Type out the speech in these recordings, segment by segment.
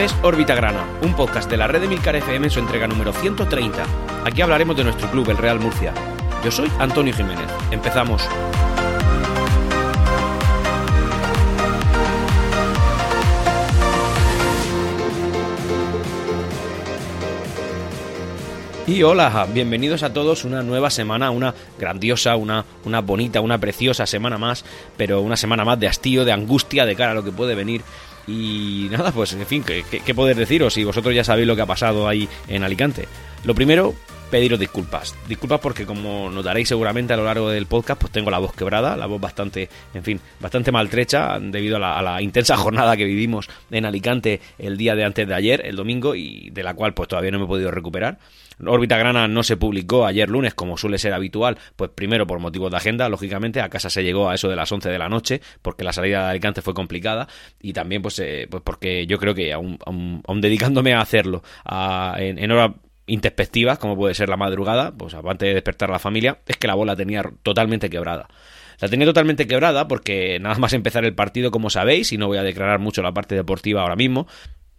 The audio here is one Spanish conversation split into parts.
Es Órbita Grana, un podcast de la red de Milcar FM en su entrega número 130. Aquí hablaremos de nuestro club, el Real Murcia. Yo soy Antonio Jiménez. Empezamos. Y hola, bienvenidos a todos una nueva semana, una grandiosa, una, una bonita, una preciosa semana más, pero una semana más de hastío, de angustia de cara a lo que puede venir. Y nada, pues en fin, ¿qué, qué, deciros si vosotros ya sabéis lo que ha pasado ahí en Alicante? Lo primero, pediros disculpas. Disculpas porque como notaréis seguramente a lo largo del podcast, pues tengo la voz quebrada, la voz bastante, en fin, bastante maltrecha debido a la, intensa jornada que vivimos en Alicante el día de antes de ayer, el domingo, y de la cual pues todavía no me he podido recuperar. Órbita Grana no se publicó ayer lunes como suele ser habitual, pues primero por motivos de agenda, lógicamente, a casa se llegó a eso de las 11 de la noche porque la salida de Alicante fue complicada y también pues, eh, pues porque yo creo que aún, dedicándome a hacerlo en hora introspectivas, como puede ser la madrugada, pues aparte de despertar la familia, es que la bola tenía totalmente quebrada. La tenía totalmente quebrada porque nada más empezar el partido, como sabéis, y no voy a declarar mucho la parte deportiva ahora mismo,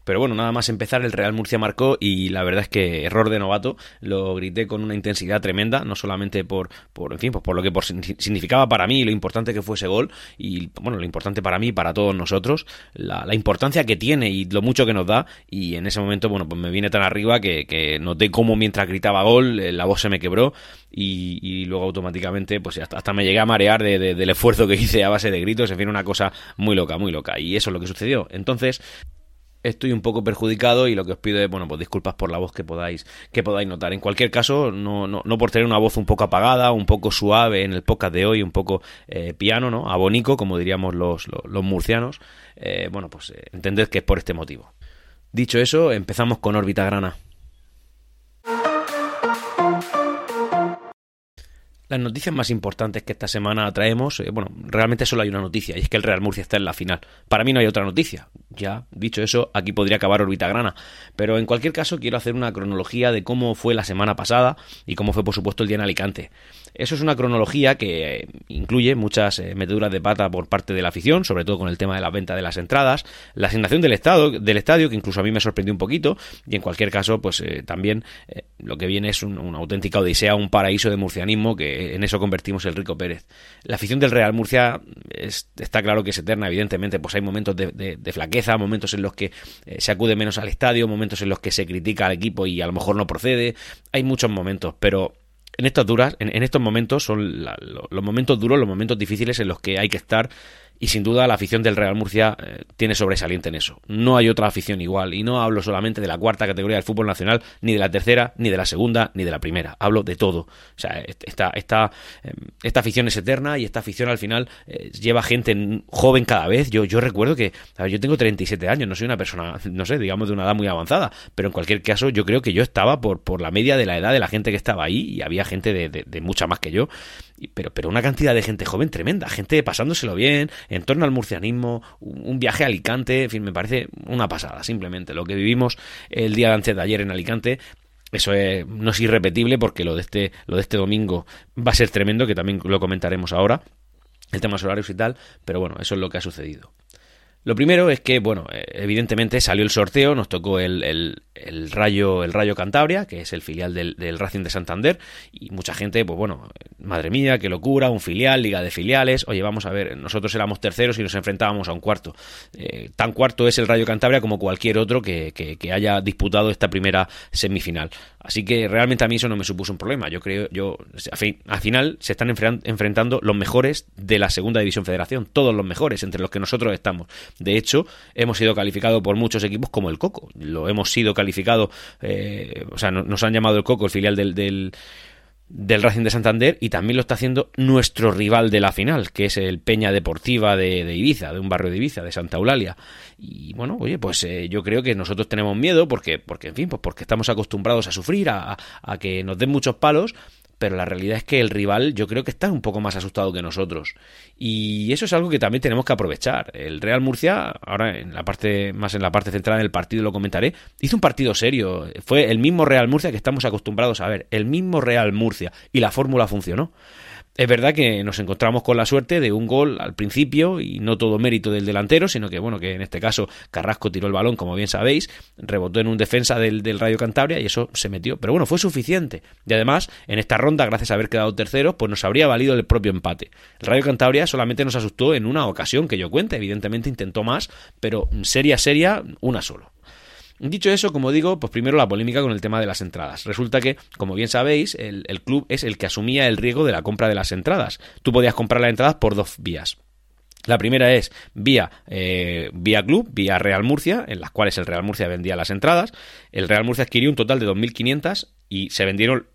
pero bueno, nada más empezar, el Real Murcia marcó y la verdad es que error de novato, lo grité con una intensidad tremenda, no solamente por, por en fin, pues por lo que por, significaba para mí lo importante que fue ese gol y bueno, lo importante para mí y para todos nosotros, la, importancia que tiene y lo mucho que nos da. Y en ese momento, bueno, pues me viene tan arriba que, que noté cómo mientras gritaba gol, eh, la voz se me quebró y, luego automáticamente pues hasta, me llegué a marear del esfuerzo que hice a base de gritos, en fin, una cosa muy loca, muy loca. Y eso es lo que sucedió. Entonces, estoy un poco perjudicado y lo que os pido es, bueno, pues disculpas por la voz que podáis, que podáis notar. En cualquier caso, no, no, no por tener una voz un poco apagada, un poco suave en el podcast de hoy, un poco eh, piano, ¿no? Abonico, como diríamos los, los, murcianos. Eh, bueno, pues eh, entended que es por este motivo. Dicho eso, empezamos con órbita grana. Las noticias más importantes que esta semana traemos, bueno, realmente solo hay una noticia, y es que el Real Murcia está en la final. Para mí no hay otra noticia. Ya, dicho eso, aquí podría acabar órbita grana. Pero en cualquier caso, quiero hacer una cronología de cómo fue la semana pasada y cómo fue, por supuesto, el día en Alicante. Eso es una cronología que eh, incluye muchas eh, meteduras de pata por parte de la afición, sobre todo con el tema de la venta de las entradas, la asignación del, estado, del estadio, que incluso a mí me sorprendió un poquito, y en cualquier caso, pues eh, también lo que viene es un, una auténtica odisea, un paraíso de murcianismo, que en eso convertimos el Rico Pérez. La afición del Real Murcia está claro que es eterna, evidentemente, pues hay momentos de, flaqueza, momentos en los que se acude menos al estadio, momentos en los que se critica al equipo y a lo mejor no procede, hay muchos momentos, pero en estas duras, en, estos momentos son los momentos duros, los momentos difíciles en los que hay que estar y sin duda la afición del Real Murcia eh, tiene sobresaliente en eso. No hay otra afición igual y no hablo solamente de la cuarta categoría del fútbol nacional, ni de la tercera, ni de la segunda, ni de la primera. Hablo de todo. O sea, esta, esta, em, esta afición es eterna y esta afición al final eh, lleva gente joven cada vez. Yo, yo recuerdo que, a ver, yo tengo 37 años, no soy una persona, no sé, digamos de una edad muy avanzada, pero en cualquier caso yo creo que yo estaba por, por la media de la edad de la gente que estaba ahí y había gente de, de mucha más que yo pero, pero una cantidad de gente joven tremenda, gente pasándoselo bien, en torno al murcianismo, un viaje a Alicante, en fin, me parece una pasada, simplemente. Lo que vivimos el día de antes de ayer en Alicante, eso es, no es irrepetible porque lo de este, lo de este domingo va a ser tremendo, que también lo comentaremos ahora, el tema horarios y tal, pero bueno, eso es lo que ha sucedido. Lo primero es que, bueno, eh, evidentemente salió el sorteo, nos tocó el, el, Rayo, el Rayo Cantabria, que es el filial del, del, Racing de Santander, y mucha gente, pues bueno, madre mía, qué locura, un filial, liga de filiales, oye, vamos a ver, nosotros éramos terceros y nos enfrentábamos a un cuarto. Eh, tan cuarto es el Rayo Cantabria como cualquier otro que, que, haya disputado esta primera semifinal. Así que realmente a mí eso no me supuso un problema. Yo creo, yo, al final se están enfrentando los mejores de la segunda división federación, todos los mejores, entre los que nosotros estamos. De hecho, hemos sido calificados por muchos equipos como el Coco. Lo hemos sido calificado, eh, o sea, nos han llamado el Coco, el filial del, del del Racing de Santander y también lo está haciendo nuestro rival de la final, que es el Peña Deportiva de, Ibiza, de un barrio de Ibiza, de Santa Eulalia. Y bueno, oye, pues eh, yo creo que nosotros tenemos miedo porque, porque en fin, pues porque estamos acostumbrados a sufrir, a que nos den muchos palos, pero la realidad es que el rival yo creo que está un poco más asustado que nosotros. Y eso es algo que también tenemos que aprovechar. El Real Murcia, ahora en la parte, más en la parte central del partido lo comentaré, hizo un partido serio. Fue el mismo Real Murcia que estamos acostumbrados a ver, el mismo Real Murcia. Y la fórmula funcionó. Es verdad que nos encontramos con la suerte de un gol al principio y no todo mérito del delantero, sino que bueno, que en este caso Carrasco tiró el balón, como bien sabéis, rebotó en un defensa del, del Rayo Cantabria y eso se metió. Pero bueno, fue suficiente. Y además, en esta ronda, gracias a haber quedado terceros, pues nos habría valido el propio empate. El Rayo Cantabria solamente nos asustó en una ocasión que yo cuente, evidentemente intentó más, pero seria, seria, una solo. Dicho eso, como digo, pues primero la polémica con el tema de las entradas. Resulta que, como bien sabéis, el, club es el que asumía el riesgo de la compra de las entradas. Tú podías comprar las entradas por dos vías. La primera es vía, eh, vía club, vía Real Murcia, en las cuales el Real Murcia vendía las entradas. El Real Murcia adquirió un total de 2.500 y se vendieron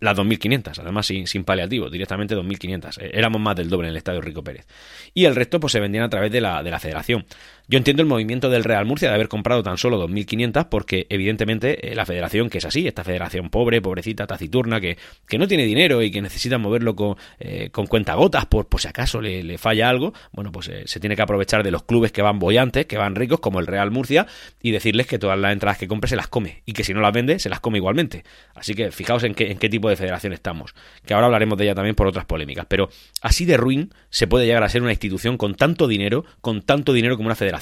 las 2.500, además sin, sin paliativo, directamente 2.500. Eh, éramos más del doble en el Estadio Rico Pérez. Y el resto pues se vendían a través de la, de la federación. Yo entiendo el movimiento del Real Murcia de haber comprado tan solo 2.500 porque evidentemente eh, la federación que es así, esta federación pobre, pobrecita, taciturna, que, que no tiene dinero y que necesita moverlo con, eh, con cuentagotas por, por si acaso le, falla algo, bueno, pues se tiene que aprovechar de los clubes que van bollantes, que van ricos, como el Real Murcia, y decirles que todas las entradas que compre se las come y que si no las vende, se las come igualmente. Así que fijaos en qué, en qué tipo de federación estamos, que ahora hablaremos de ella también por otras polémicas, pero así de ruin se puede llegar a ser una institución con tanto dinero, con tanto dinero como una federación,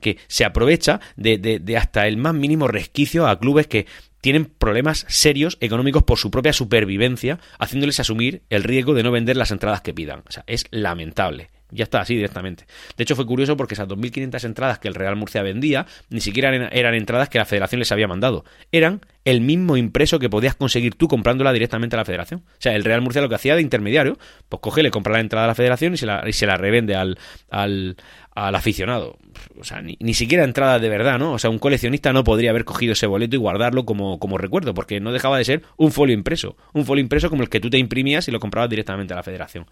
que se aprovecha de, de, hasta el más mínimo resquicio a clubes que tienen problemas serios económicos por su propia supervivencia, haciéndoles asumir el riesgo de no vender las entradas que pidan. O sea, es lamentable. Ya está, así directamente. De hecho, fue curioso porque esas 2.500 entradas que el Real Murcia vendía ni siquiera eran entradas que la federación les había mandado. Eran el mismo impreso que podías conseguir tú comprándola directamente a la federación. O sea, el Real Murcia lo que hacía de intermediario, pues coge, le compra la entrada a la federación y se la, y se la revende al, al, al aficionado. O sea, ni, ni, siquiera entrada de verdad, ¿no? O sea, un coleccionista no podría haber cogido ese boleto y guardarlo como, como recuerdo, porque no dejaba de ser un folio impreso. Un folio impreso como el que tú te imprimías y lo comprabas directamente a la federación.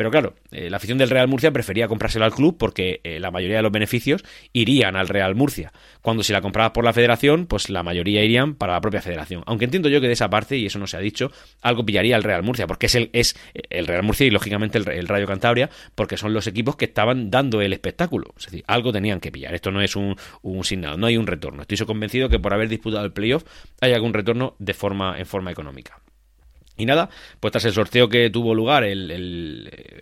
Pero claro, eh, la afición del Real Murcia prefería comprárselo al club porque eh, la mayoría de los beneficios irían al Real Murcia. Cuando si la comprabas por la federación, pues la mayoría irían para la propia federación. Aunque entiendo yo que de esa parte, y eso no se ha dicho, algo pillaría al Real Murcia, porque es el, es el Real Murcia y lógicamente el, Rayo Cantabria, porque son los equipos que estaban dando el espectáculo. Es decir, algo tenían que pillar. Esto no es un, un signal, no hay un retorno. Estoy convencido que por haber disputado el playoff hay algún retorno de forma, en forma económica. Y nada, pues tras el sorteo que tuvo lugar el,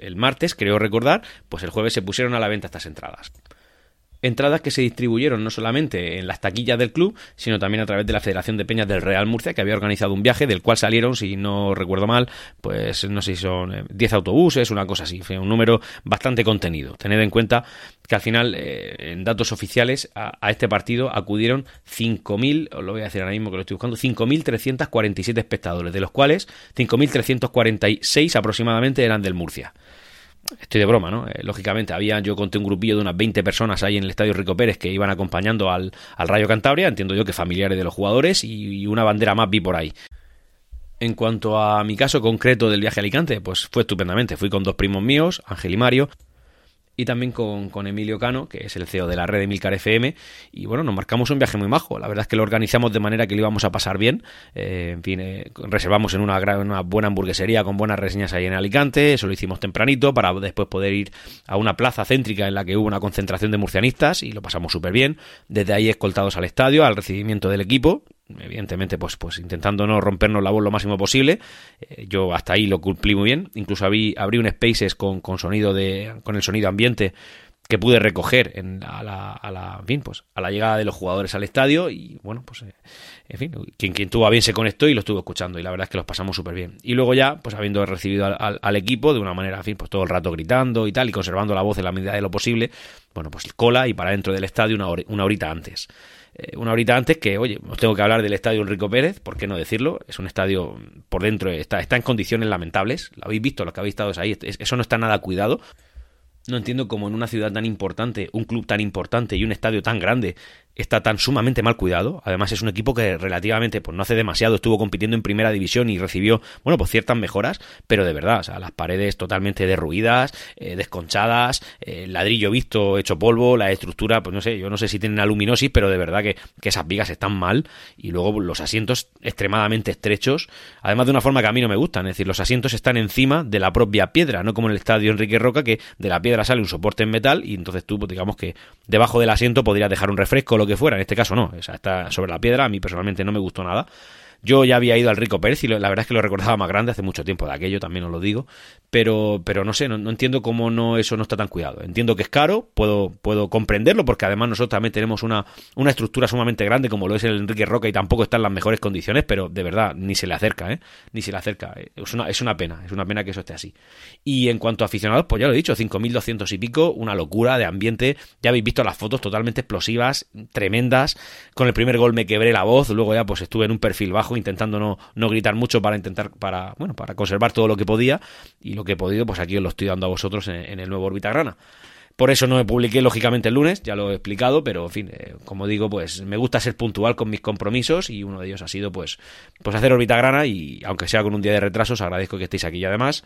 el, martes, creo recordar, pues el jueves se pusieron a la venta estas entradas entradas que se distribuyeron no solamente en las taquillas del club, sino también a través de la Federación de Peñas del Real Murcia, que había organizado un viaje del cual salieron, si no recuerdo mal, pues no sé si son 10 eh, autobuses, una cosa así, un número bastante contenido. Tened en cuenta que al final, eh, en datos oficiales, a, este partido acudieron 5.000, os lo voy a decir ahora mismo que lo estoy buscando, 5.347 espectadores, de los cuales 5.346 aproximadamente eran del Murcia. Estoy de broma, ¿no? Eh, lógicamente, había, yo conté un grupillo de unas 20 personas ahí en el Estadio Rico Pérez que iban acompañando al, Rayo Cantabria, entiendo yo que familiares de los jugadores, y, una bandera más vi por ahí. En cuanto a mi caso concreto del viaje a Alicante, pues fue estupendamente. Fui con dos primos míos, Ángel y Mario, y también con, con, Emilio Cano, que es el CEO de la red de Milcar FM. Y bueno, nos marcamos un viaje muy majo. La verdad es que lo organizamos de manera que lo íbamos a pasar bien. Eh, en fin, eh, reservamos en una, una, buena hamburguesería con buenas reseñas ahí en Alicante. Eso lo hicimos tempranito para después poder ir a una plaza céntrica en la que hubo una concentración de murcianistas y lo pasamos súper bien. Desde ahí escoltados al estadio, al recibimiento del equipo evidentemente pues pues intentando no rompernos la voz lo máximo posible eh, yo hasta ahí lo cumplí muy bien incluso abrí, abrí un spaces con, con sonido de con el sonido ambiente que pude recoger en, a, la, a, la, fin, pues, a la llegada de los jugadores al estadio y bueno, pues eh, en fin, quien, quien tuvo bien se conectó y lo estuvo escuchando y la verdad es que los pasamos súper bien. Y luego ya, pues habiendo recibido al, al, equipo de una manera, en fin, pues todo el rato gritando y tal y conservando la voz en la medida de lo posible, bueno, pues cola y para dentro del estadio una, una horita antes. Eh, una horita antes que, oye, os tengo que hablar del estadio Enrico Pérez, ¿por qué no decirlo? Es un estadio por dentro, está, está en condiciones lamentables, lo habéis visto, lo que habéis estado ahí, eso no está nada cuidado. No entiendo cómo en una ciudad tan importante, un club tan importante y un estadio tan grande está tan sumamente mal cuidado. Además es un equipo que relativamente pues no hace demasiado estuvo compitiendo en primera división y recibió, bueno, pues ciertas mejoras, pero de verdad, o sea, las paredes totalmente derruidas, eh, desconchadas, eh, ladrillo visto hecho polvo, la estructura, pues no sé, yo no sé si tienen aluminosis, pero de verdad que, que esas vigas están mal y luego los asientos extremadamente estrechos, además de una forma que a mí no me gustan, es decir, los asientos están encima de la propia piedra, no como en el estadio Enrique Roca que de la piedra sale un soporte en metal y entonces tú, pues, digamos que debajo del asiento podrías dejar un refresco, lo que fuera, en este caso no, o sea, está sobre la piedra, a mí personalmente no me gustó nada. Yo ya había ido al Rico Pérez y la verdad es que lo recordaba más grande hace mucho tiempo de aquello, también os lo digo, pero, pero no sé, no, entiendo cómo no eso no está tan cuidado. Entiendo que es caro, puedo, puedo comprenderlo, porque además nosotros también tenemos una, una estructura sumamente grande como lo es el Enrique Roca y tampoco está en las mejores condiciones, pero de verdad, ni se le acerca, ¿eh? Ni se le acerca. Es una, es una pena, es una pena que eso esté así. Y en cuanto a aficionados, pues ya lo he dicho, 5.200 y pico, una locura de ambiente. Ya habéis visto las fotos totalmente explosivas, tremendas. Con el primer gol me quebré la voz, luego ya pues estuve en un perfil bajo intentando no, no gritar mucho para intentar, para, bueno, para conservar todo lo que podía. Y lo que he podido, pues aquí os lo estoy dando a vosotros en, el nuevo Orbita Grana. Por eso no me publiqué lógicamente el lunes, ya lo he explicado, pero en fin, eh, como digo, pues me gusta ser puntual con mis compromisos y uno de ellos ha sido pues, pues hacer órbita grana y aunque sea con un día de retraso, os agradezco que estéis aquí y además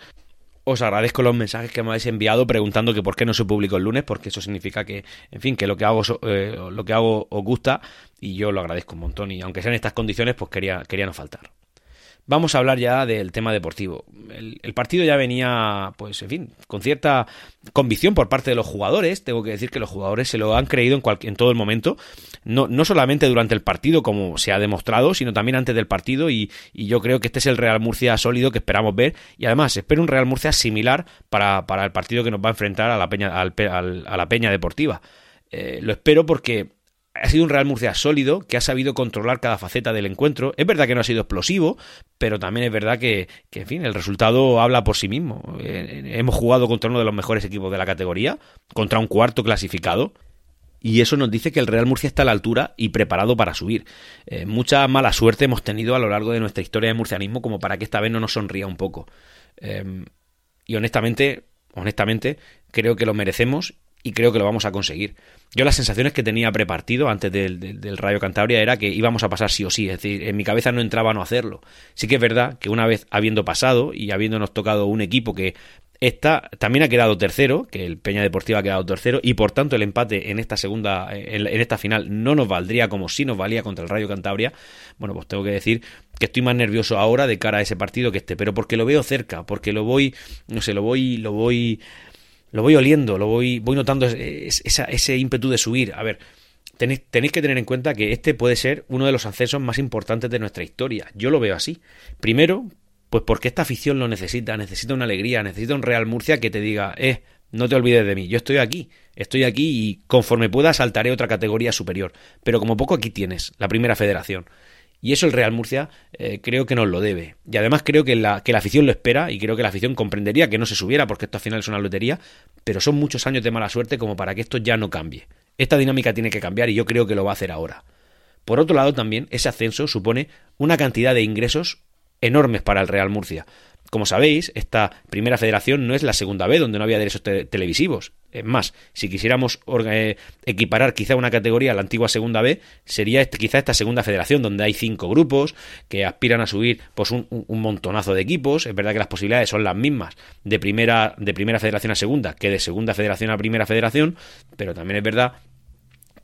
os agradezco los mensajes que me habéis enviado preguntando que por qué no se publicó el lunes, porque eso significa que, en fin, que lo que hago, eh, lo que hago os gusta y yo lo agradezco un montón y aunque sean estas condiciones, pues quería, quería no faltar. Vamos a hablar ya del tema deportivo. El, partido ya venía, pues, en fin, con cierta convicción por parte de los jugadores. Tengo que decir que los jugadores se lo han creído en, todo el momento. No, no solamente durante el partido, como se ha demostrado, sino también antes del partido. Y, yo creo que este es el Real Murcia sólido que esperamos ver. Y además, espero un Real Murcia similar para, para el partido que nos va a enfrentar a la Peña, a la Peña Deportiva. Eh, lo espero porque ha sido un Real Murcia sólido que ha sabido controlar cada faceta del encuentro. Es verdad que no ha sido explosivo, pero también es verdad que, en fin, el resultado habla por sí mismo. Eh, hemos jugado contra uno de los mejores equipos de la categoría, contra un cuarto clasificado. Y eso nos dice que el Real Murcia está a la altura y preparado para subir. Eh, mucha mala suerte hemos tenido a lo largo de nuestra historia de murcianismo como para que esta vez no nos sonría un poco. Eh, y honestamente, honestamente, creo que lo merecemos y creo que lo vamos a conseguir. Yo las sensaciones que tenía prepartido antes del, Rayo Cantabria era que íbamos a pasar sí o sí, es decir, en mi cabeza no entraba no hacerlo. Sí que es verdad que una vez habiendo pasado y habiéndonos tocado un equipo que esta también ha quedado tercero, que el Peña Deportiva ha quedado tercero, y por tanto el empate en esta segunda, en, esta final, no nos valdría como si nos valía contra el Rayo Cantabria. Bueno, pues tengo que decir que estoy más nervioso ahora de cara a ese partido que este, pero porque lo veo cerca, porque lo voy, no sé, lo voy, lo voy lo voy oliendo, lo voy, voy notando ese ímpetu de subir. A ver, tenéis, tenéis, que tener en cuenta que este puede ser uno de los ascensos más importantes de nuestra historia. Yo lo veo así. Primero, pues porque esta afición lo necesita, necesita una alegría, necesita un Real Murcia que te diga, eh, no te olvides de mí, yo estoy aquí, estoy aquí y conforme pueda saltaré otra categoría superior. Pero como poco aquí tienes, la primera federación. Y eso el Real Murcia eh, creo que nos lo debe. Y además creo que la, que la afición lo espera y creo que la afición comprendería que no se subiera porque esto al final es una lotería, pero son muchos años de mala suerte como para que esto ya no cambie. Esta dinámica tiene que cambiar y yo creo que lo va a hacer ahora. Por otro lado también, ese ascenso supone una cantidad de ingresos enormes para el Real Murcia. Como sabéis, esta primera federación no es la segunda B, donde no había derechos televisivos. Es más, si quisiéramos eh, equiparar quizá una categoría a la antigua segunda B, sería este, quizá esta segunda federación, donde hay cinco grupos que aspiran a subir pues, un, un, montonazo de equipos. Es verdad que las posibilidades son las mismas de primera, de primera federación a segunda que de segunda federación a primera federación, pero también es verdad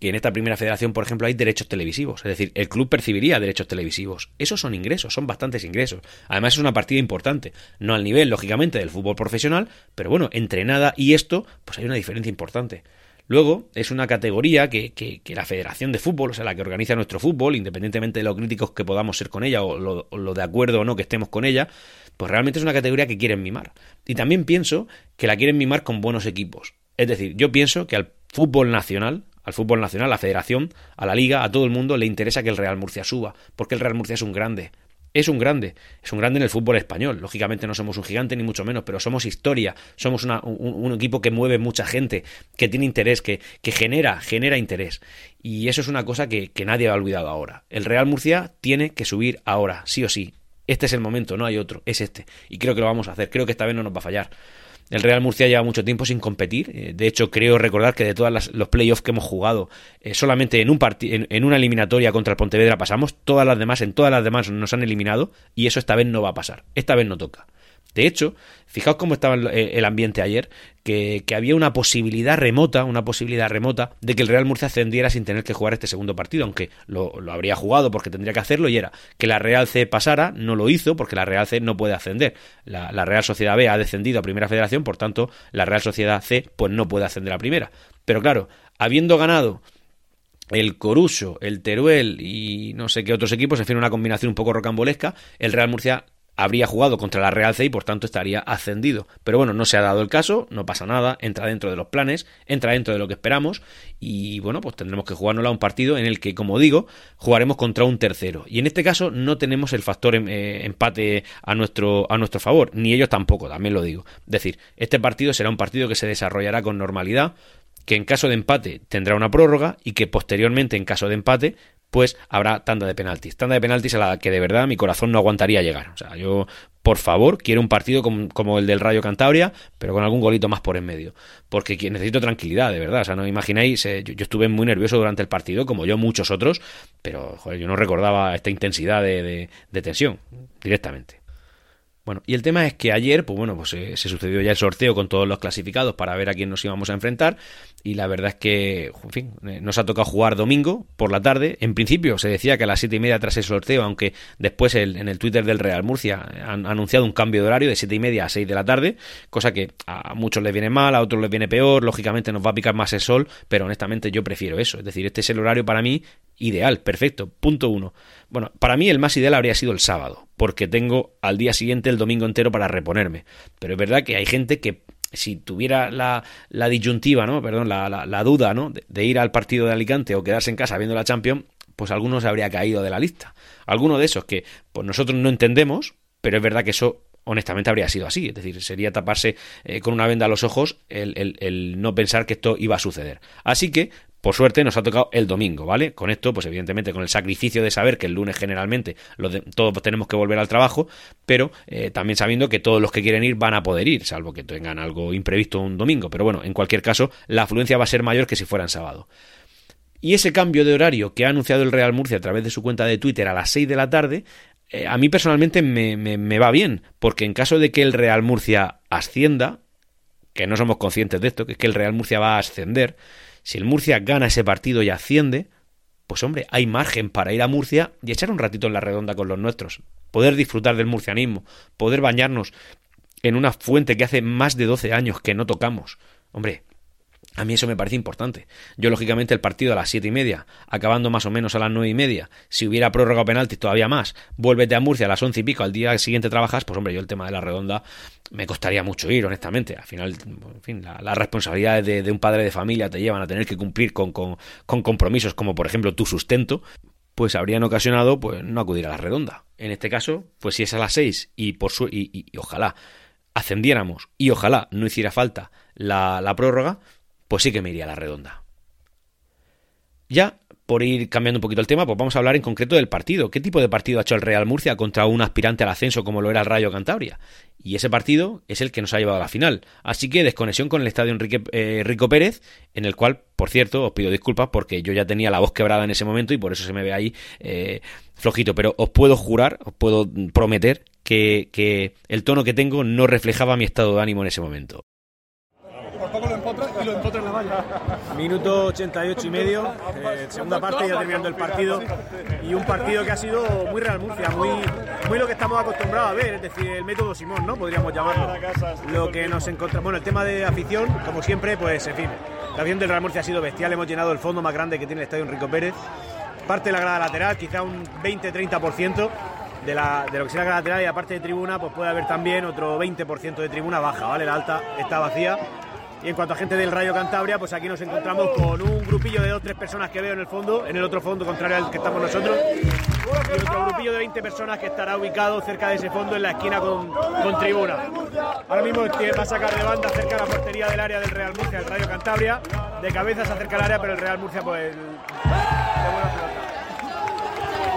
que en esta primera federación, por ejemplo, hay derechos televisivos. Es decir, el club percibiría derechos televisivos. Esos son ingresos, son bastantes ingresos. Además, es una partida importante. No al nivel, lógicamente, del fútbol profesional, pero bueno, entre nada y esto, pues hay una diferencia importante. Luego, es una categoría que, que, la Federación de Fútbol, o sea, la que organiza nuestro fútbol, independientemente de lo críticos que podamos ser con ella o lo de acuerdo o no que estemos con ella, pues realmente es una categoría que quieren mimar. Y también pienso que la quieren mimar con buenos equipos. Es decir, yo pienso que al fútbol nacional, al fútbol nacional, a la federación, a la liga, a todo el mundo le interesa que el Real Murcia suba, porque el Real Murcia es un grande. Es un grande, es un grande en el fútbol español. Lógicamente no somos un gigante ni mucho menos, pero somos historia, somos un, equipo que mueve mucha gente, que tiene interés, que, genera, genera interés. Y eso es una cosa que, que nadie ha olvidado ahora. El Real Murcia tiene que subir ahora, sí o sí. Este es el momento, no hay otro, es este. Y creo que lo vamos a hacer, creo que esta vez no nos va a fallar. El Real Murcia lleva mucho tiempo sin competir. Eh, de hecho, creo recordar que de todos los playoffs que hemos jugado, eh, solamente en, un en, en, una eliminatoria contra el Pontevedra pasamos. Todas las demás, en todas las demás nos han eliminado. Y eso esta vez no va a pasar. Esta vez no toca. De hecho, fijaos cómo estaba el ambiente ayer, que, había una posibilidad remota, una posibilidad remota de que el Real Murcia ascendiera sin tener que jugar este segundo partido, aunque lo, habría jugado porque tendría que hacerlo y era que la Real C pasara, no lo hizo porque la Real C no puede ascender. La, Real Sociedad B ha descendido a Primera Federación, por tanto, la Real Sociedad C pues no puede ascender a Primera. Pero claro, habiendo ganado el Coruso, el Teruel y no sé qué otros equipos, se fiera una combinación un poco rocambolesca, el Real Murcia habría jugado contra la Real C y por tanto estaría ascendido. Pero bueno, no se ha dado el caso, no pasa nada, entra dentro de los planes, entra dentro de lo que esperamos y bueno, pues tendremos que jugárnosla un partido en el que, como digo, jugaremos contra un tercero. Y en este caso no tenemos el factor em, eh, empate a nuestro, a nuestro favor, ni ellos tampoco, también lo digo. Es decir, este partido será un partido que se desarrollará con normalidad, que en caso de empate tendrá una prórroga y que posteriormente, en caso de empate, pues habrá tanda de penaltis. Tanda de penaltis a la que de verdad mi corazón no aguantaría llegar. O sea, yo, por favor, quiero un partido como, el del Rayo Cantabria, pero con algún golito más por en medio. Porque necesito tranquilidad, de verdad. O sea, no imagináis, eh, yo, estuve muy nervioso durante el partido, como yo muchos otros, pero joder, yo no recordaba esta intensidad de tensión directamente. Bueno, y el tema es que ayer, pues bueno, pues se sucedió ya el sorteo con todos los clasificados para ver a quién nos íbamos a enfrentar. Y la verdad es que, en fin, eh, nos ha tocado jugar domingo por la tarde. En principio se decía que a las siete y media tras el sorteo, aunque después en el Twitter del Real Murcia han anunciado un cambio de horario de siete y media a seis de la tarde, cosa que a muchos les viene mal, a otros les viene peor. Lógicamente nos va a picar más el sol, pero honestamente yo prefiero eso. Es decir, este es el horario para mí ideal, perfecto. Punto uno. Bueno, para mí el más ideal habría sido el sábado, porque tengo al día siguiente el domingo entero para reponerme. Pero es verdad que hay gente que si tuviera la, la disyuntiva, ¿no? Perdón, la, la, duda, ¿no? De, ir al partido de Alicante o quedarse en casa viendo la Champions, pues algunos habría caído de la lista. Alguno de esos que pues nosotros no entendemos, pero es verdad que eso honestamente habría sido así. Es decir, sería taparse eh, con una venda a los ojos el, el, el, no pensar que esto iba a suceder. Así que por suerte nos ha tocado el domingo, ¿vale? Con esto, pues evidentemente con el sacrificio de saber que el lunes generalmente todos tenemos que volver al trabajo, pero eh, también sabiendo que todos los que quieren ir van a poder ir, salvo que tengan algo imprevisto un domingo. Pero bueno, en cualquier caso, la afluencia va a ser mayor que si fuera en sábado. Y ese cambio de horario que ha anunciado el Real Murcia a través de su cuenta de Twitter a las 6 de la tarde, eh, a mí personalmente me, me va bien, porque en caso de que el Real Murcia ascienda, que no somos conscientes de esto, que es que el Real Murcia va a ascender, si el Murcia gana ese partido y asciende, pues hombre, hay margen para ir a Murcia y echar un ratito en la redonda con los nuestros, poder disfrutar del murcianismo, poder bañarnos en una fuente que hace más de 12 años que no tocamos. Hombre, a mí eso me parece importante. Yo, lógicamente, el partido a las siete y media, acabando más o menos a las nueve y media, si hubiera prórroga o penalti todavía más, vuélvete a Murcia a las once y pico, al día siguiente trabajas, pues hombre, yo el tema de la redonda me costaría mucho ir, honestamente. Al final, en fin, las la responsabilidades de, un padre de familia te llevan a tener que cumplir con, con, compromisos como, por ejemplo, tu sustento, pues habrían ocasionado pues no acudir a la redonda. En este caso, pues si es a las seis y, por su, y, ojalá ascendiéramos y ojalá no hiciera falta la, la prórroga, pues sí que me iría a la redonda. Ya, por ir cambiando un poquito el tema, pues vamos a hablar en concreto del partido. ¿Qué tipo de partido ha hecho el Real Murcia contra un aspirante al ascenso como lo era el Rayo Cantabria? Y ese partido es el que nos ha llevado a la final. Así que desconexión con el estadio Enrique eh, Rico Pérez, en el cual, por cierto, os pido disculpas porque yo ya tenía la voz quebrada en ese momento y por eso se me ve ahí eh, flojito. Pero os puedo jurar, os puedo prometer que, que el tono que tengo no reflejaba mi estado de ánimo en ese momento y lo en la valla. Minuto 88 y medio, eh, segunda parte ya terminando el partido y un partido que ha sido muy Real Murcia, muy, muy lo que estamos acostumbrados a ver, es decir, el método Simón, ¿no? Podríamos llamarlo. Lo que nos encontramos, bueno, el tema de afición, como siempre, pues en fin, la afición del Real Murcia ha sido bestial, hemos llenado el fondo más grande que tiene el estadio Enrico Pérez, parte de la grada lateral, quizá un 20-30%. De, de, lo que sea la grada lateral y aparte de tribuna, pues puede haber también otro 20% de tribuna baja, ¿vale? La alta está vacía y en cuanto a gente del Rayo Cantabria, pues aquí nos encontramos con un grupillo de dos tres personas que veo en el fondo, en el otro fondo contrario al que estamos nosotros, y otro grupillo de 20 personas que estará ubicado cerca de ese fondo en la esquina con, con tribuna. Ahora mismo va a sacar de banda cerca de la portería del área del Real Murcia, el Rayo Cantabria, de cabeza se acerca al área, pero el Real Murcia pues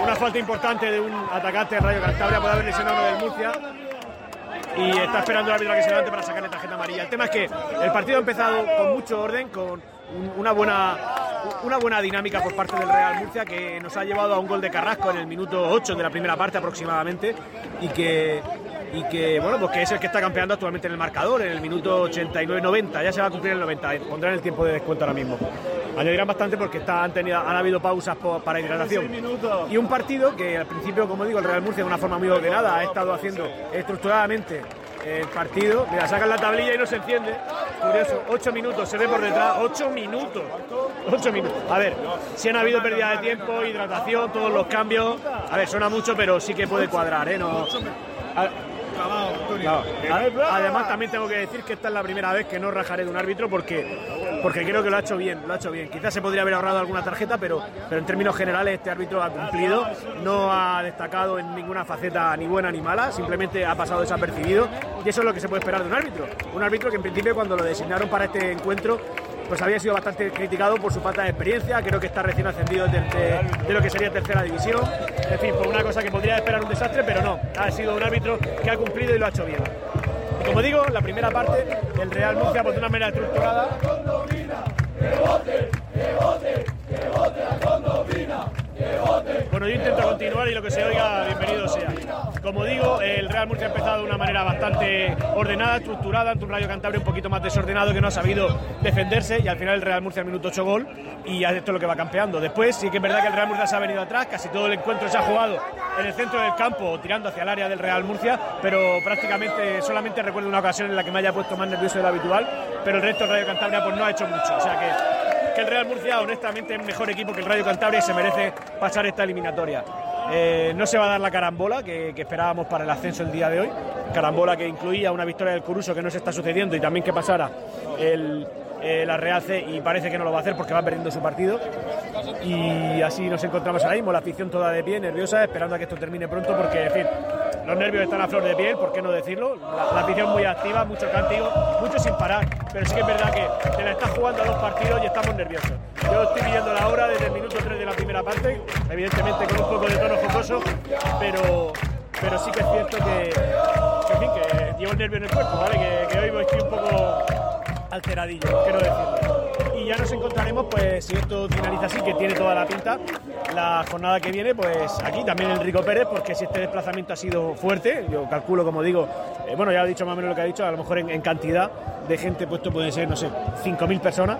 Una falta importante de un atacante del Rayo Cantabria, puede haber lesionado del Murcia y está esperando el árbitro que se levante para sacarle tarjeta amarilla. El tema es que el partido ha empezado con mucho orden, con una buena una buena dinámica por parte del Real Murcia que nos ha llevado a un gol de Carrasco en el minuto 8 de la primera parte aproximadamente y que y que bueno pues que es el que está campeando actualmente en el marcador en el minuto 89-90 ya se va a cumplir el 90 pondrán el tiempo de descuento ahora mismo añadirán bastante porque está, han, tenido, han habido pausas para hidratación. Y un partido que al principio, como digo, el Real Murcia de una forma muy ordenada ha estado haciendo estructuradamente el partido. Mira, sacan la tablilla y no se enciende. curioso, 8 minutos, se ve por detrás, 8 minutos. 8 minutos. A ver, si han habido pérdida de tiempo, hidratación, todos los cambios. A ver, suena mucho, pero sí que puede cuadrar, ¿eh? No, Además, también tengo que decir que esta es la primera vez que no rajaré de un árbitro porque, porque creo que lo ha hecho bien, lo ha hecho bien. Quizás se podría haber ahorrado alguna tarjeta, pero, pero en términos generales este árbitro ha cumplido, no ha destacado en ninguna faceta ni buena ni mala, simplemente ha pasado desapercibido. Y eso es lo que se puede esperar de un árbitro. Un árbitro que en principio cuando lo designaron para este encuentro pues había sido bastante criticado por su falta de experiencia, creo que está recién ascendido de, lo que sería tercera división, en fin, por una cosa que podría esperar un desastre, pero no, ha sido un árbitro que ha cumplido y lo ha hecho bien. Como digo, la primera parte, el Real Murcia, pues de una manera estructurada. Bueno, yo intento continuar y lo que se oiga, bienvenido sea. Como digo, el Real Murcia ha empezado de una manera bastante ordenada, estructurada, ante un Rayo Cantabria un poquito más desordenado que no ha sabido defenderse y al final el Real Murcia al minuto 8 gol y esto es lo que va campeando. Después sí que es verdad que el Real Murcia se ha venido atrás, casi todo el encuentro se ha jugado en el centro del campo, tirando hacia el área del Real Murcia, pero prácticamente solamente recuerdo una ocasión en la que me haya puesto más nervioso de lo habitual, pero el resto del Rayo Cantabria pues no ha hecho mucho. O sea que el Real Murcia honestamente es mejor equipo que el Rayo Cantabria y se merece pasar esta eliminatoria. Eh, no se va a dar la carambola que, esperábamos para el ascenso el día de hoy, carambola que incluía una victoria del Coruso que no se está sucediendo y también que pasara el, eh, la Real C y parece que no lo va a hacer porque va perdiendo su partido. Y así nos encontramos ahora mismo, la afición toda de pie, nerviosa, esperando a que esto termine pronto porque, en fin, los nervios están a flor de piel, ¿por qué no decirlo? La, afición muy activa, mucho cántico, mucho sin parar, pero sí que es verdad que te la estás jugando a dos partidos y estamos nerviosos. Yo estoy viendo la hora desde el minuto 3 de la primera parte, evidentemente con un poco de tono jocoso, pero, pero sí que es cierto que, en fin, que llevo el nervio en el cuerpo, ¿vale? Que, que hoy estoy un poco alteradillo, quiero decirlo ya nos encontraremos, pues si esto finaliza así, que tiene toda la pinta, la jornada que viene, pues aquí también Enrico Pérez, porque si este desplazamiento ha sido fuerte, yo calculo, como digo, eh, bueno, ya he dicho más o menos lo que ha dicho, a lo mejor en, cantidad de gente puesto puede ser, no sé, 5.000 personas,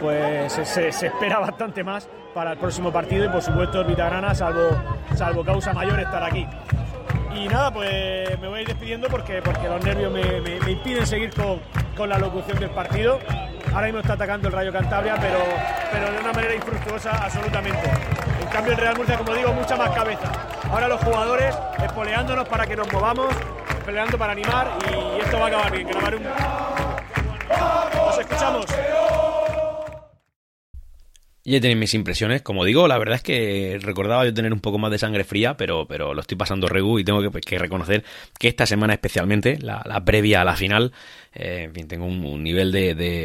pues se, espera bastante más para el próximo partido y por supuesto Vitagrana, salvo, salvo causa mayor, estar aquí. Y nada, pues me voy a ir despidiendo porque, porque los nervios me, impiden seguir con, con la locución del partido. Ahora mismo está atacando el Rayo Cantabria, pero, pero de una manera infructuosa absolutamente. En cambio, el Real Murcia, como digo, mucha más cabeza. Ahora los jugadores espoleándonos para que nos movamos, peleando para animar y esto va a acabar bien. Grabar un... Nos escuchamos. Ya tenéis mis impresiones. Como digo, la verdad es que recordaba yo tener un poco más de sangre fría, pero, pero lo estoy pasando regu y tengo que, reconocer que esta semana especialmente, la, previa a la final, eh, en fin, tengo un, nivel de, de,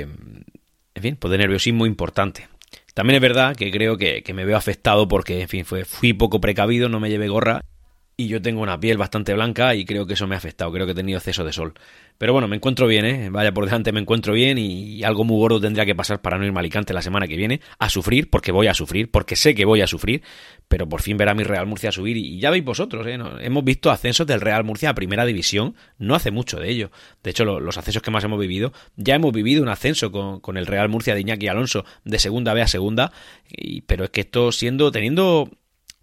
en fin, pues de nerviosismo importante. También es verdad que creo que, que me veo afectado porque, en fin, fue, fui poco precavido, no me llevé gorra y yo tengo una piel bastante blanca y creo que eso me ha afectado, creo que he tenido exceso de sol. Pero bueno, me encuentro bien, ¿eh? Vaya por delante, me encuentro bien y algo muy gordo tendría que pasar para no irme a Alicante la semana que viene, a sufrir, porque voy a sufrir, porque sé que voy a sufrir, pero por fin verá mi Real Murcia subir y ya veis vosotros, ¿eh? hemos visto ascensos del Real Murcia a primera división, no hace mucho de ello. De hecho, los ascensos que más hemos vivido, ya hemos vivido un ascenso con, con el Real Murcia de Iñaki Alonso de segunda B a segunda, pero es que esto siendo, teniendo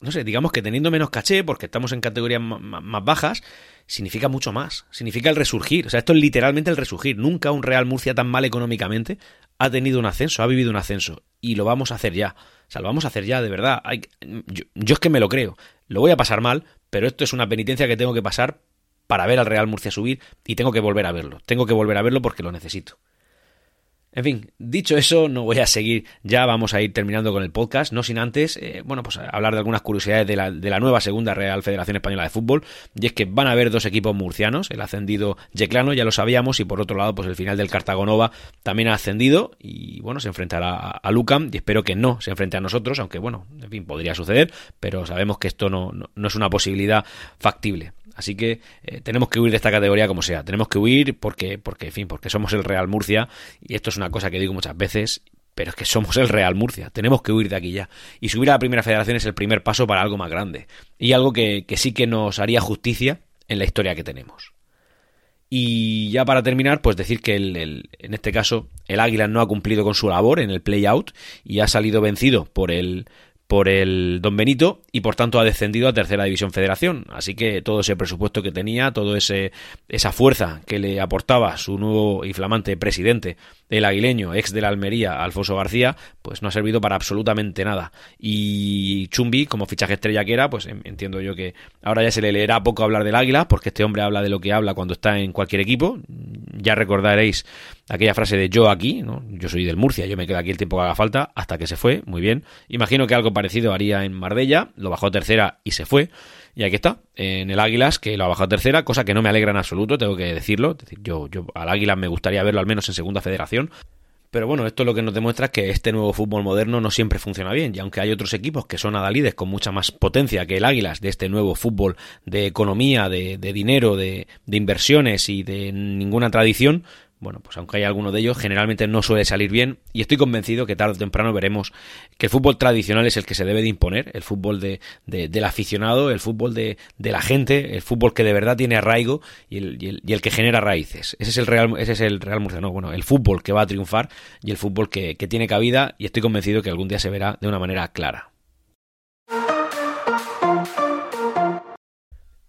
no sé, digamos que teniendo menos caché, porque estamos en categorías más bajas, significa mucho más. Significa el resurgir. O sea, esto es literalmente el resurgir. Nunca un Real Murcia tan mal económicamente ha tenido un ascenso, ha vivido un ascenso. Y lo vamos a hacer ya. O sea, lo vamos a hacer ya, de verdad. yo, yo es que me lo creo. Lo voy a pasar mal, pero esto es una penitencia que tengo que pasar para ver al Real Murcia subir y tengo que volver a verlo. Tengo que volver a verlo porque lo necesito. En fin, dicho eso, no voy a seguir, ya vamos a ir terminando con el podcast, no sin antes, eh, bueno, pues hablar de algunas curiosidades de la, de la, nueva segunda Real Federación Española de Fútbol, y es que van a haber dos equipos murcianos, el ascendido Yeclano, ya lo sabíamos, y por otro lado, pues el final del Cartagonova también ha ascendido, y bueno, se enfrentará a, Lucam, y espero que no se enfrente a nosotros, aunque bueno, en fin, podría suceder, pero sabemos que esto no, no es una posibilidad factible. Así que eh, tenemos que huir de esta categoría como sea. Tenemos que huir porque, porque, en fin, porque somos el Real Murcia. Y esto es una cosa que digo muchas veces. Pero es que somos el Real Murcia. Tenemos que huir de aquí ya. Y subir a la primera federación es el primer paso para algo más grande. Y algo que, sí que nos haría justicia en la historia que tenemos. Y ya para terminar, pues decir que el, en este caso el Águila no ha cumplido con su labor en el play-out y ha salido vencido por el, por el Don Benito y por tanto ha descendido a Tercera División Federación. Así que todo ese presupuesto que tenía, ese esa fuerza que le aportaba su nuevo y flamante presidente, el aguileño, ex de la Almería, Alfonso García, pues no ha servido para absolutamente nada. Y Chumbi, como fichaje estrella que era, pues entiendo yo que ahora ya se le leerá poco hablar del Águila, porque este hombre habla de lo que habla cuando está en cualquier equipo. Ya recordaréis aquella frase de yo aquí, ¿no? Yo soy del Murcia, yo me quedo aquí el tiempo que haga falta, hasta que se fue, muy bien. Imagino que algo parecido haría en Marbella, lo bajó tercera y se fue. Y aquí está, en el Águilas, que lo ha bajado tercera, cosa que no me alegra en absoluto, tengo que decirlo. Decir, yo, yo al Águilas me gustaría verlo al menos en segunda federación. Pero bueno, esto lo que nos demuestra es que este nuevo fútbol moderno no siempre funciona bien. Y aunque hay otros equipos que son adalides con mucha más potencia que el Águilas de este nuevo fútbol de economía, de, de dinero, de, de inversiones y de ninguna tradición, bueno, pues aunque hay alguno de ellos, generalmente no suele salir bien y estoy convencido que tarde o temprano veremos que el fútbol tradicional es el que se debe de imponer, el fútbol de, del aficionado, el fútbol de, la gente, el fútbol que de verdad tiene arraigo y el, y el, que genera raíces. Ese es el Real, ese es el Real Murciano, bueno, el fútbol que va a triunfar y el fútbol que, que tiene cabida y estoy convencido que algún día se verá de una manera clara.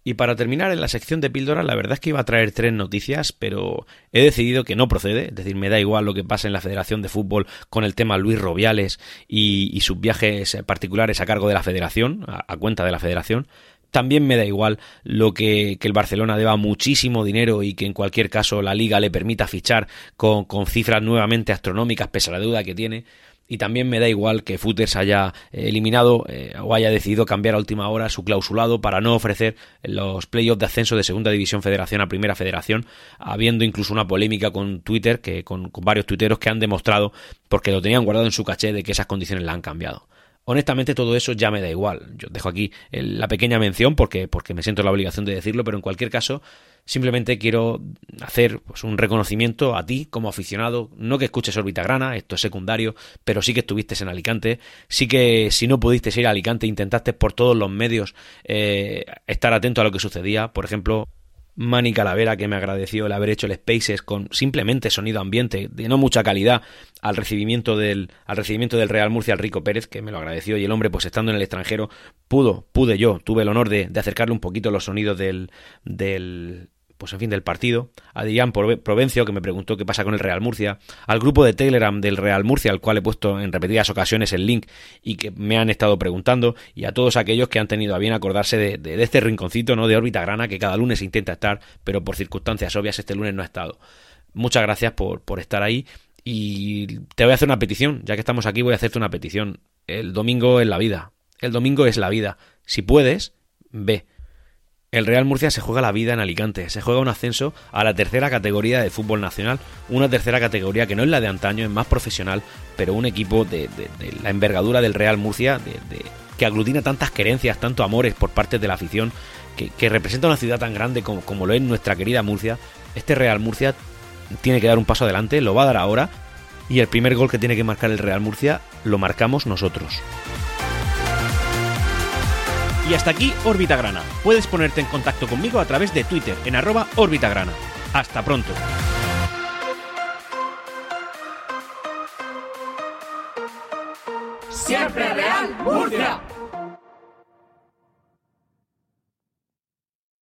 Y para terminar en la sección de píldoras, la verdad es que iba a traer tres noticias, pero he decidido que no procede. Es decir, me da igual lo que pase en la Federación de Fútbol con el tema Luis Robiales y, sus viajes particulares a cargo de la Federación, a, cuenta de la Federación. También me da igual lo que, el Barcelona deba muchísimo dinero y que en cualquier caso la liga le permita fichar con cifras nuevamente astronómicas pese a la deuda que tiene y también me da igual que Footers haya eh, eliminado eh, o haya decidido cambiar a última hora su clausulado para no ofrecer los playoffs de ascenso de Segunda División Federación a Primera Federación, habiendo incluso una polémica con Twitter, que con, varios tuiteros que han demostrado, porque lo tenían guardado en su caché, de que esas condiciones la han cambiado. Honestamente todo eso ya me da igual. Yo dejo aquí la pequeña mención porque, porque me siento la obligación de decirlo, pero en cualquier caso Simplemente quiero hacer pues, un reconocimiento a ti como aficionado, no que escuches órbita grana, esto es secundario, pero sí que estuviste en Alicante, sí que si no pudiste ir a Alicante intentaste por todos los medios eh, estar atento a lo que sucedía, por ejemplo, Manny Calavera que me agradeció el haber hecho el Spaces con simplemente sonido ambiente de no mucha calidad al recibimiento del al recibimiento del Real Murcia al Rico Pérez que me lo agradeció y el hombre pues estando en el extranjero pudo pude yo tuve el honor de, de acercarle un poquito los sonidos del del pues en fin, del partido, a Adrián Provencio, que me preguntó qué pasa con el Real Murcia, al grupo de Telegram del Real Murcia, al cual he puesto en repetidas ocasiones el link y que me han estado preguntando, y a todos aquellos que han tenido a bien acordarse de, este rinconcito, ¿no? De órbita grana, que cada lunes intenta estar, pero por circunstancias obvias este lunes no ha estado. Muchas gracias por, por estar ahí. Y te voy a hacer una petición, ya que estamos aquí voy a hacerte una petición. El domingo es la vida. El domingo es la vida. Si puedes, ve el Real Murcia se juega la vida en Alicante, se juega un ascenso a la tercera categoría de fútbol nacional, una tercera categoría que no es la de antaño, es más profesional, pero un equipo de, la envergadura del Real Murcia, que aglutina tantas querencias, tanto amores por parte de la afición, que, representa una ciudad tan grande como, como lo es nuestra querida Murcia. Este Real Murcia tiene que dar un paso adelante, lo va a dar ahora, y el primer gol que tiene que marcar el Real Murcia lo marcamos nosotros. Y hasta aquí Órbita Grana. Puedes ponerte en contacto conmigo a través de Twitter en arroba Grana. Hasta pronto. Siempre Real Murcia.